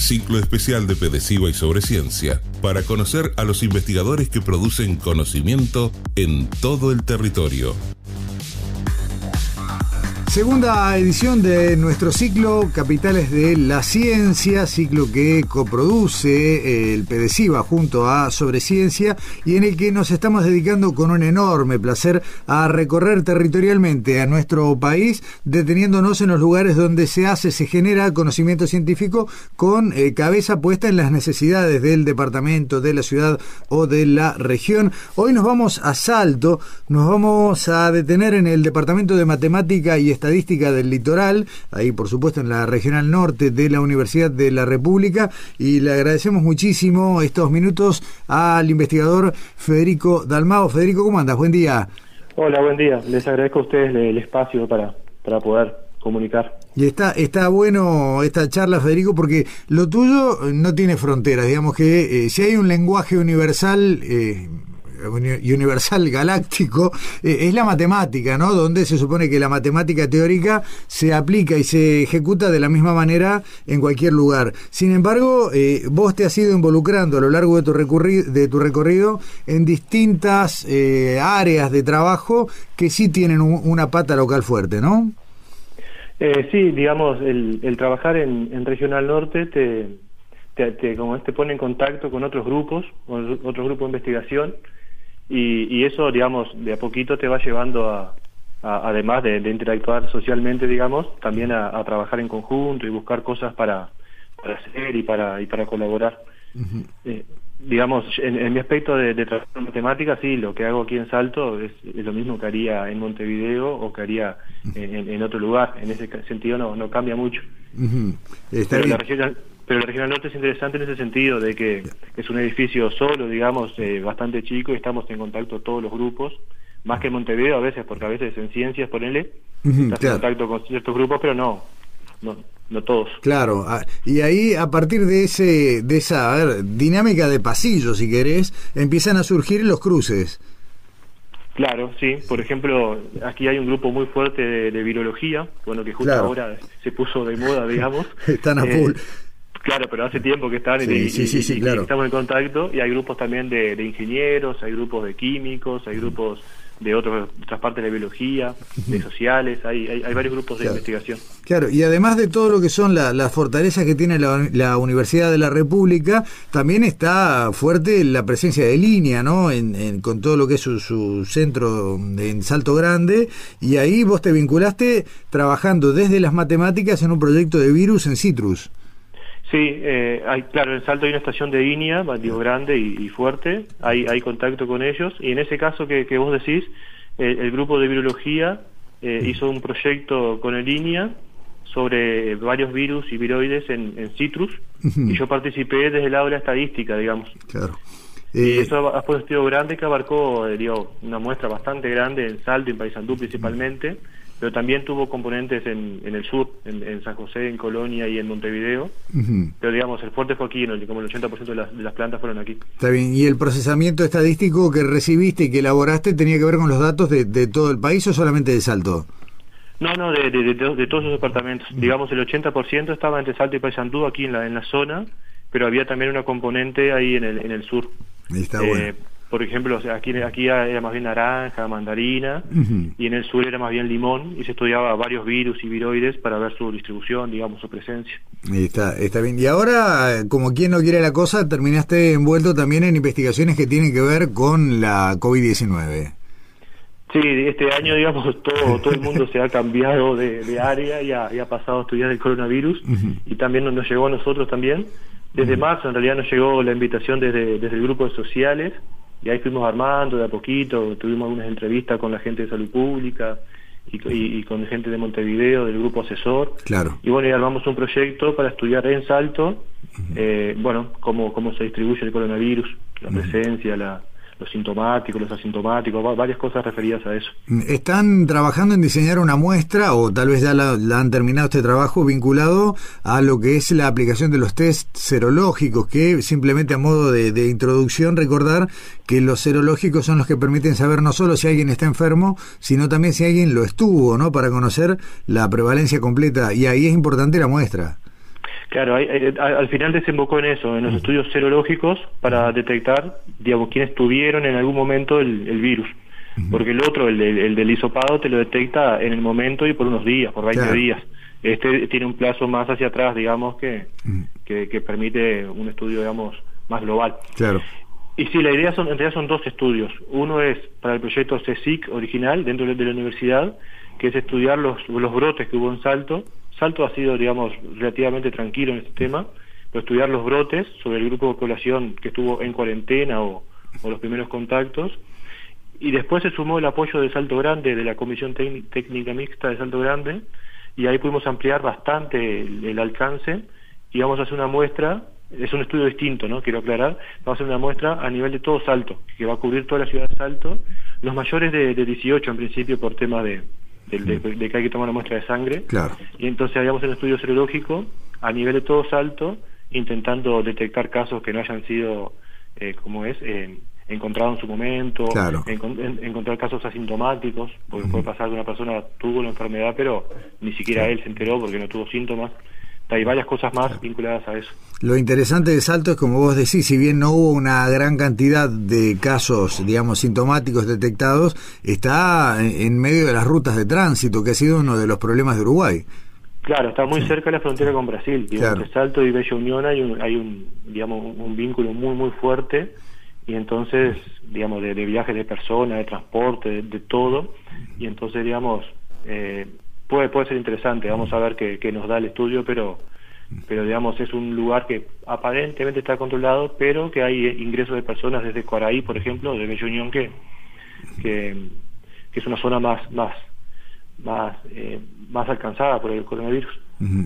Ciclo especial de Pedesiva y sobre ciencia para conocer a los investigadores que producen conocimiento en todo el territorio. Segunda edición de nuestro ciclo Capitales de la Ciencia, ciclo que coproduce el PEDESIVA junto a Sobre Ciencia y en el que nos estamos dedicando con un enorme placer a recorrer territorialmente a nuestro país, deteniéndonos en los lugares donde se hace, se genera conocimiento científico con eh, cabeza puesta en las necesidades del departamento, de la ciudad o de la región. Hoy nos vamos a Salto, nos vamos a detener en el Departamento de Matemática y Estadística del Litoral, ahí por supuesto en la Regional Norte de la Universidad de la República, y le agradecemos muchísimo estos minutos al investigador Federico Dalmao. Federico, ¿cómo andas? Buen día. Hola, buen día. Les agradezco a ustedes el espacio para, para poder comunicar. Y está, está bueno esta charla, Federico, porque lo tuyo no tiene fronteras. Digamos que eh, si hay un lenguaje universal, eh, universal galáctico eh, es la matemática, ¿no? Donde se supone que la matemática teórica se aplica y se ejecuta de la misma manera en cualquier lugar. Sin embargo, eh, vos te has ido involucrando a lo largo de tu, de tu recorrido en distintas eh, áreas de trabajo que sí tienen una pata local fuerte, ¿no? sí, digamos, el, trabajar en, Regional Norte te, te, como te pone en contacto con otros grupos, con otros grupos de investigación, y, eso, digamos, de a poquito te va llevando a, además de, interactuar socialmente, digamos, también a, trabajar en conjunto y buscar cosas para, para hacer y para, y para colaborar. Eh, digamos, en, mi aspecto de, de trabajar en matemáticas, sí, lo que hago aquí en Salto es, lo mismo que haría en Montevideo o que haría en, otro lugar. En ese sentido no, no cambia mucho. Pero la región, pero la Regional Norte es interesante en ese sentido, de que es un edificio solo, digamos, eh, bastante chico y estamos en contacto todos los grupos, más que en Montevideo a veces, porque a veces en ciencias, ponele, estás en contacto con ciertos grupos, pero no, no, no todos. Claro, ah, y ahí a partir de ese de esa dinámica de pasillo, si querés, empiezan a surgir los cruces. Claro, sí. Por ejemplo, aquí hay un grupo muy fuerte de, virología, bueno, que justo ahora se puso de moda, digamos. Están a full. Eh, Claro, pero hace tiempo que están y, estamos en contacto y hay grupos también de, ingenieros, hay grupos de químicos, hay grupos de otros, otras partes de biología, de sociales, hay, hay, varios grupos de investigación. Claro, y además de todo lo que son las fortalezas que tiene la, Universidad de la República, también está fuerte la presencia de línea, ¿no? En, con todo lo que es su, su centro en Salto Grande, y ahí vos te vinculaste trabajando desde las matemáticas en un proyecto de virus en Citrus. Sí, eh, hay, claro, en Salto hay una estación de INIA, digo, grande y, fuerte, hay, hay contacto con ellos, y en ese caso que, vos decís, el grupo de virología eh, hizo un proyecto con el INIA sobre varios virus y viroides en, citrus, y yo participé desde el lado de la estadística, digamos. Claro. y eh, eso ha estudio grande que abarcó, digo, una muestra bastante grande en Salto y en Paysandú principalmente, pero también tuvo componentes en, en el sur, en, San José, en Colonia y en Montevideo. Pero digamos, el fuerte fue aquí, como el 80% de las, de las plantas fueron aquí. Está bien, ¿y el procesamiento estadístico que recibiste y que elaboraste tenía que ver con los datos de, de todo el país o solamente de Salto? No, no, de, de, de todos los departamentos. Digamos, el 80% estaba entre Salto y Paysandú, aquí en la, en la zona, pero había también una componente ahí en el, en el sur. Está bueno eh, por ejemplo, aquí, aquí era más bien naranja, mandarina, y en el sur era más bien limón, y se estudiaba varios virus y viroides para ver su distribución, digamos, su presencia. Está, está bien. Y ahora, como quien no quiere la cosa, terminaste envuelto también en investigaciones que tienen que ver con la COVID-19. Sí, este año, digamos, todo, todo el mundo se ha cambiado de, área y ha, pasado a estudiar el coronavirus, y también nos llegó a nosotros también. Desde marzo, en realidad, nos llegó la invitación desde, desde el grupo de sociales, y ahí fuimos armando de a poquito, tuvimos algunas entrevistas con la gente de salud pública y, con gente de Montevideo, del grupo asesor. Claro. Y bueno, y armamos un proyecto para estudiar en Salto, eh, bueno, cómo, cómo se distribuye el coronavirus, la presencia, la, los sintomáticos, los asintomáticos, varias cosas referidas a eso. ¿Están trabajando en diseñar una muestra o tal vez ya la, han terminado este trabajo vinculado a lo que es la aplicación de los test serológicos, que simplemente a modo de, de introducción recordar que los serológicos son los que permiten saber no solo si alguien está enfermo, sino también si alguien lo estuvo, ¿no? Para conocer la prevalencia completa y ahí es importante la muestra. Claro, al final desembocó en eso, en los estudios serológicos para detectar, digamos, quiénes tuvieron en algún momento el, virus. Porque el otro, el, del hisopado, te lo detecta en el momento y por unos días, por 20 días. Este tiene un plazo más hacia atrás, digamos, que, que, permite un estudio, digamos, más global. Claro. Y sí, la idea son, en realidad son dos estudios. Uno es para el proyecto CSIC original dentro de la universidad, que es estudiar los, los brotes que hubo en Salto, Salto ha sido, digamos, relativamente tranquilo en este tema, pero estudiar los brotes sobre el grupo de población que estuvo en cuarentena o, los primeros contactos. Y después se sumó el apoyo de Salto Grande, de la Comisión Técnica Mixta de Salto Grande, y ahí pudimos ampliar bastante el, alcance y vamos a hacer una muestra, es un estudio distinto, ¿no? Quiero aclarar, vamos a hacer una muestra a nivel de todo Salto, que va a cubrir toda la ciudad de Salto, los mayores de, de 18 en principio por tema de, de, que hay que tomar una muestra de sangre. Claro. Y entonces haríamos el estudio serológico a nivel de todo salto, intentando detectar casos que no hayan sido, eh, como es, eh, encontrados en su momento, encontrar casos asintomáticos, porque puede pasar que una persona tuvo la enfermedad, pero ni siquiera él se enteró porque no tuvo síntomas hay varias cosas más vinculadas a eso. Lo interesante de Salto es, como vos decís, si bien no hubo una gran cantidad de casos, digamos, sintomáticos detectados, está en medio de las rutas de tránsito, que ha sido uno de los problemas de Uruguay. Claro, está muy cerca de la frontera con Brasil. Entre Salto y Bella Unión hay un, hay un, digamos, un vínculo muy, muy fuerte y entonces, digamos, de, viajes de personas, de transporte, de, todo, y entonces, digamos, eh, puede, puede ser interesante, vamos a ver qué, nos da el estudio, pero pero digamos es un lugar que aparentemente está controlado, pero que hay ingresos de personas desde Cuaraí, por ejemplo, de Bella Unión, que, que, es una zona más más más eh, más alcanzada por el coronavirus.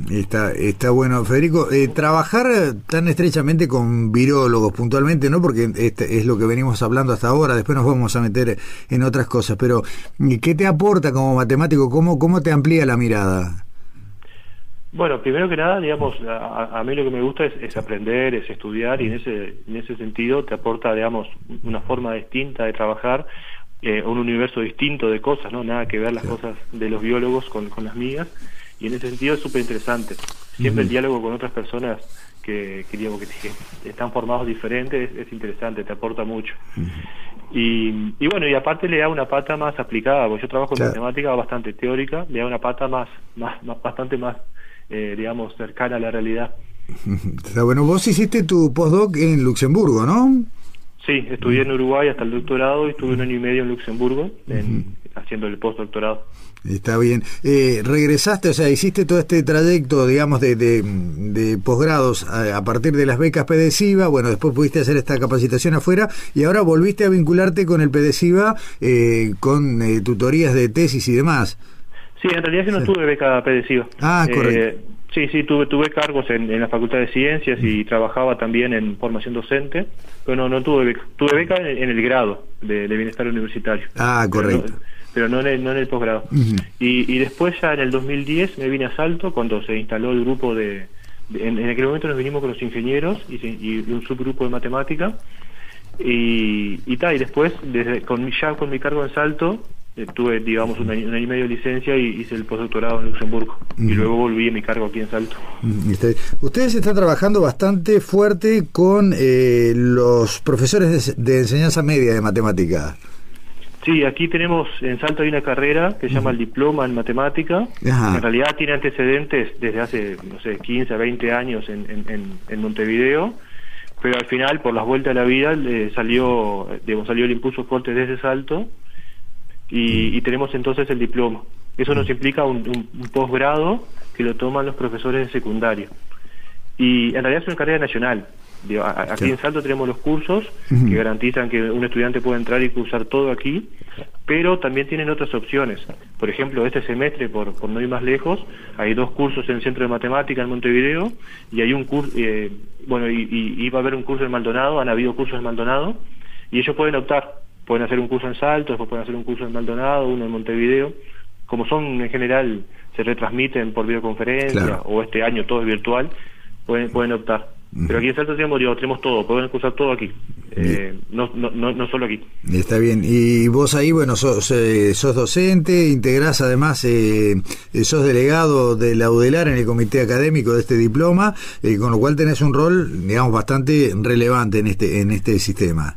Está, está bueno, Federico. Eh, trabajar tan estrechamente con virólogos puntualmente, ¿no? Porque este es lo que venimos hablando hasta ahora, después nos vamos a meter en otras cosas, pero ¿qué te aporta como matemático? ¿Cómo, cómo te amplía la mirada? Bueno, primero que nada, digamos, a, mí lo que me gusta es, aprender, es estudiar y en ese, en ese sentido te aporta, digamos, una forma distinta de trabajar, eh, un universo distinto de cosas, ¿no? Nada que ver las cosas de los biólogos con, con las mías y en ese sentido es súper interesante. Siempre el diálogo con otras personas que, que, que, están formados diferentes es, interesante, te aporta mucho. y, y, bueno, y aparte le da una pata más aplicada, porque yo trabajo en matemática bastante teórica, le da una pata más, más, bastante más, eh, digamos, cercana a la realidad. Está bueno, vos hiciste tu postdoc en Luxemburgo, ¿no? Sí, estudié en Uruguay hasta el doctorado y estuve un año y medio en Luxemburgo haciendo el postdoctorado. Está bien. Eh, regresaste, o sea, hiciste todo este trayecto, digamos, de, de, posgrados a, partir de las becas PEDESIVA, bueno, después pudiste hacer esta capacitación afuera y ahora volviste a vincularte con el PEDESIVA eh, con eh, tutorías de tesis y demás. Sí, en realidad yo no tuve beca PEDESIVA. Ah, correcto. Sí, sí, tuve, tuve cargos en, la Facultad de Ciencias y trabajaba también en formación docente, pero no, no tuve beca. Tuve beca en, el grado de, Bienestar Universitario. Ah, correcto pero no en el, no en el posgrado. y, y después ya en el 2010 me vine a Salto cuando se instaló el grupo de... en, aquel momento nos vinimos con los ingenieros y, y un subgrupo de matemática y, y, y después desde, con, ya con mi cargo en Salto eh, tuve digamos un año, y medio de licencia y hice el postdoctorado en Luxemburgo y luego volví a mi cargo aquí en Salto. Ustedes están trabajando bastante fuerte con eh, los profesores de, de enseñanza media de matemática. Sí, aquí tenemos, en Salto hay una carrera que se llama el diploma en matemática. En realidad tiene antecedentes desde hace, no sé, 15 a 20 años en, en, Montevideo, pero al final, por las vueltas de la vida, le salió, digamos, salió el impulso fuerte desde Salto y, tenemos entonces el diploma. Eso nos implica un, un, posgrado que lo toman los profesores de secundario. Y en realidad es una carrera nacional. Aquí en Salto tenemos los cursos que garantizan que un estudiante puede entrar y cursar todo aquí, pero también tienen otras opciones. Por ejemplo, este semestre, por, por no ir más lejos, hay dos cursos en el Centro de Matemática en Montevideo y hay un curso, eh, bueno, y, y, va a haber un curso en Maldonado, han habido cursos en Maldonado, y ellos pueden optar, pueden hacer un curso en Salto, después pueden hacer un curso en Maldonado, uno en Montevideo. Como son en general, se retransmiten por videoconferencia o este año todo es virtual, pueden, pueden optar. Pero aquí en Salto tenemos, tenemos todo, pueden cursar todo aquí, eh, no, no, no, solo aquí. Está bien, y vos ahí, bueno, sos, eh, sos docente, integrás además, eh, sos delegado de la UDELAR en el comité académico de este diploma, con lo cual tenés un rol, digamos, bastante relevante en este, en este sistema.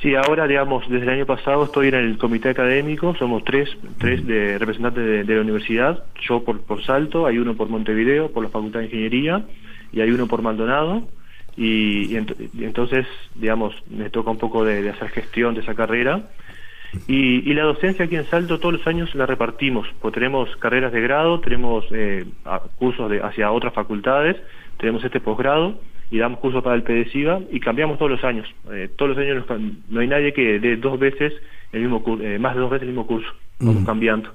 Sí, ahora, digamos, desde el año pasado estoy en el comité académico, somos tres, tres de representantes de, la universidad, yo por, por Salto, hay uno por Montevideo, por la Facultad de Ingeniería, y hay uno por Maldonado, y, entonces, digamos, me toca un poco de, hacer gestión de esa carrera. Y, la docencia aquí en Salto todos los años la repartimos, pues tenemos carreras de grado, tenemos eh, cursos de, hacia otras facultades, tenemos este posgrado y damos cursos para el PDCIVA y cambiamos todos los años. Eh, todos los años no hay nadie que dé dos veces el mismo eh, más de dos veces el mismo curso, vamos cambiando.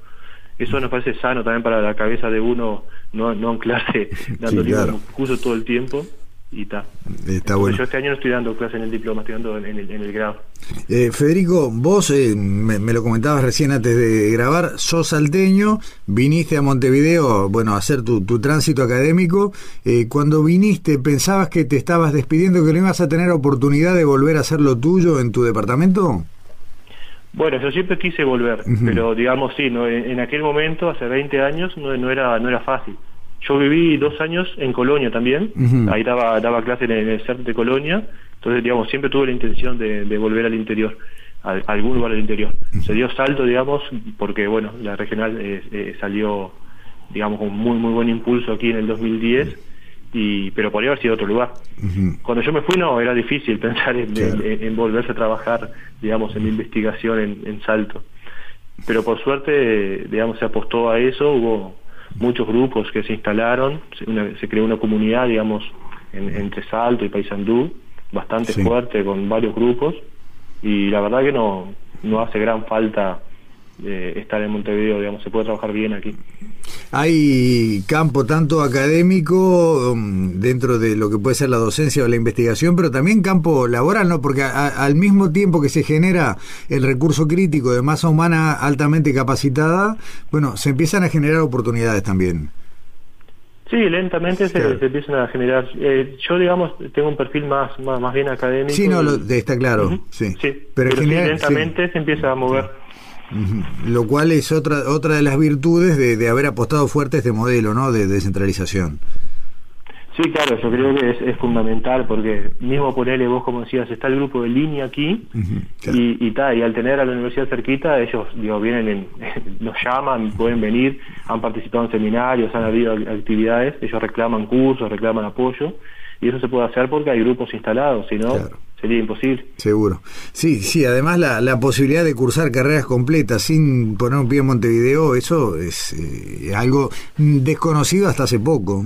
Eso nos parece sano también para la cabeza de uno, no, no anclarse dando el mismo curso todo el tiempo y ta. Está bueno. Yo este año no estoy dando clase en el diploma, estoy dando en el, en el grado. Eh, Federico, vos eh, me, lo comentabas recién antes de grabar, sos salteño, viniste a Montevideo, bueno, a hacer tu, tu tránsito académico. Eh, cuando viniste, ¿pensabas que te estabas despidiendo, que no ibas a tener oportunidad de volver a hacer lo tuyo en tu departamento? Bueno, yo siempre quise volver, pero digamos sí, no, en, aquel momento, hace 20 años, no, no, era, no era fácil. Yo viví dos años en Colonia también, ahí daba, daba clase en el CERT de Colonia, entonces, digamos, siempre tuve la intención de, volver al interior, a, algún lugar del interior. Se dio salto, digamos, porque, bueno, la regional eh, eh, salió, digamos, con muy, muy buen impulso aquí en el 2010, y, pero podría haber sido otro lugar. Cuando yo me fui, no, era difícil pensar en, volverse a trabajar, digamos, en investigación en, en salto. Pero por suerte, digamos, se apostó a eso, hubo muchos grupos que se instalaron, se, creó una comunidad, digamos, entre Salto y Paysandú, bastante fuerte con varios grupos, y la verdad que no, no hace gran falta eh, estar en Montevideo, digamos, se puede trabajar bien aquí. Hay campo tanto académico um, dentro de lo que puede ser la docencia o la investigación, pero también campo laboral, ¿no? Porque al mismo tiempo que se genera el recurso crítico de masa humana altamente capacitada, bueno, se empiezan a generar oportunidades también. Sí, lentamente se, empiezan a generar. Eh, yo, digamos, tengo un perfil más más, bien académico. Sí, no, está claro. sí. pero, lentamente se empieza a mover. Lo cual es otra otra de las virtudes de, haber apostado fuerte a este modelo ¿no? de descentralización. Sí, claro, yo creo que es, fundamental porque mismo ponerle vos, como decías, está el grupo de línea aquí y, y, y al tener a la universidad cerquita, ellos digo, vienen, en, nos llaman, pueden venir, han participado en seminarios, han habido actividades, ellos reclaman cursos, reclaman apoyo y eso se puede hacer porque hay grupos instalados, si no, sería imposible. Seguro. Sí, sí, además la, la, posibilidad de cursar carreras completas sin poner un pie en Montevideo, eso es eh, algo desconocido hasta hace poco.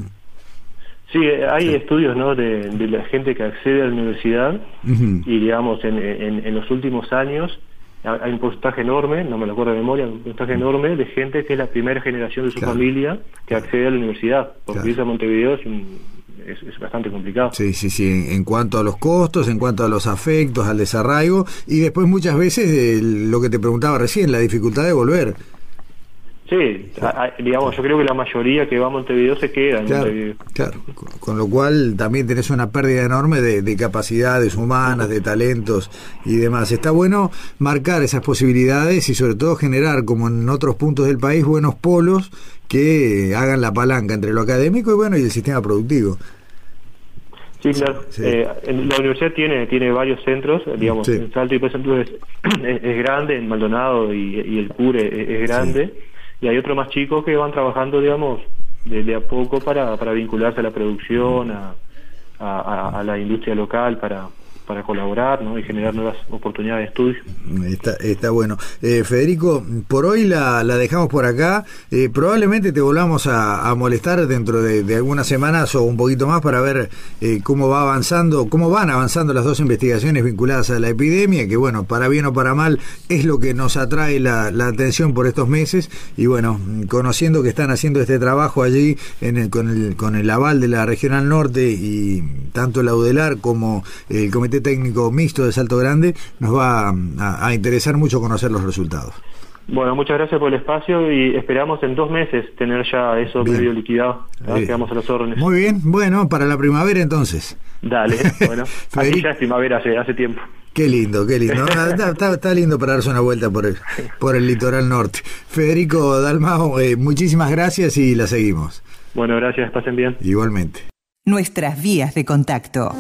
Sí, hay estudios ¿no? de, la gente que accede a la universidad y digamos en, en, los últimos años hay un porcentaje enorme, no me lo acuerdo de memoria, un porcentaje enorme de gente que es la primera generación de su familia que accede a la universidad, porque claro. irse a Montevideo es un, es, bastante complicado. Sí, sí, sí, en, cuanto a los costos, en cuanto a los afectos, al desarraigo y después muchas veces lo que te preguntaba recién, la dificultad de volver. Sí, digamos, yo creo que la mayoría que va a Montevideo se queda en claro, Montevideo. Claro, con, lo cual también tenés una pérdida enorme de, capacidades humanas, de talentos y demás. Está bueno marcar esas posibilidades y sobre todo generar, como en otros puntos del país, buenos polos que hagan la palanca entre lo académico y bueno y el sistema productivo. Sí, claro. Eh, la universidad tiene tiene varios centros, digamos, en Salto y Paysandú es, es, grande, en Maldonado y, el CURE es, grande, y hay otros más chicos que van trabajando, digamos, de, a poco para, para vincularse a la producción, a, a, la industria local, para, para colaborar y generar nuevas oportunidades de estudio. Está, bueno. Eh, Federico, por hoy la, dejamos por acá. Eh, probablemente te volvamos a, molestar dentro de, algunas semanas o un poquito más para ver eh, cómo va avanzando, cómo van avanzando las dos investigaciones vinculadas a la epidemia, que bueno, para bien o para mal es lo que nos atrae la, atención por estos meses. Y bueno, conociendo que están haciendo este trabajo allí con, el, con el aval de la Regional Norte y tanto la UDELAR como el Comité Técnico Mixto de Salto Grande, nos va a, interesar mucho conocer los resultados. Bueno, muchas gracias por el espacio y esperamos en dos meses tener ya eso medio liquidado. Quedamos a los órdenes. Muy bien, bueno, para la primavera entonces. Dale, bueno, aquí ya es primavera hace, hace tiempo. Qué lindo, qué lindo. está, lindo para darse una vuelta por el, por el litoral norte. Federico Dalmao, eh, muchísimas gracias y la seguimos. Bueno, gracias, pasen bien. Igualmente. Nuestras vías de contacto.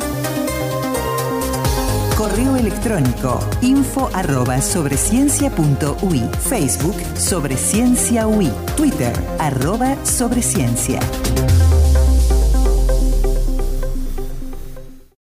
Correo electrónico info arroba sobreciencia.ui Facebook Sobre Ciencia UI Twitter arroba Sobreciencia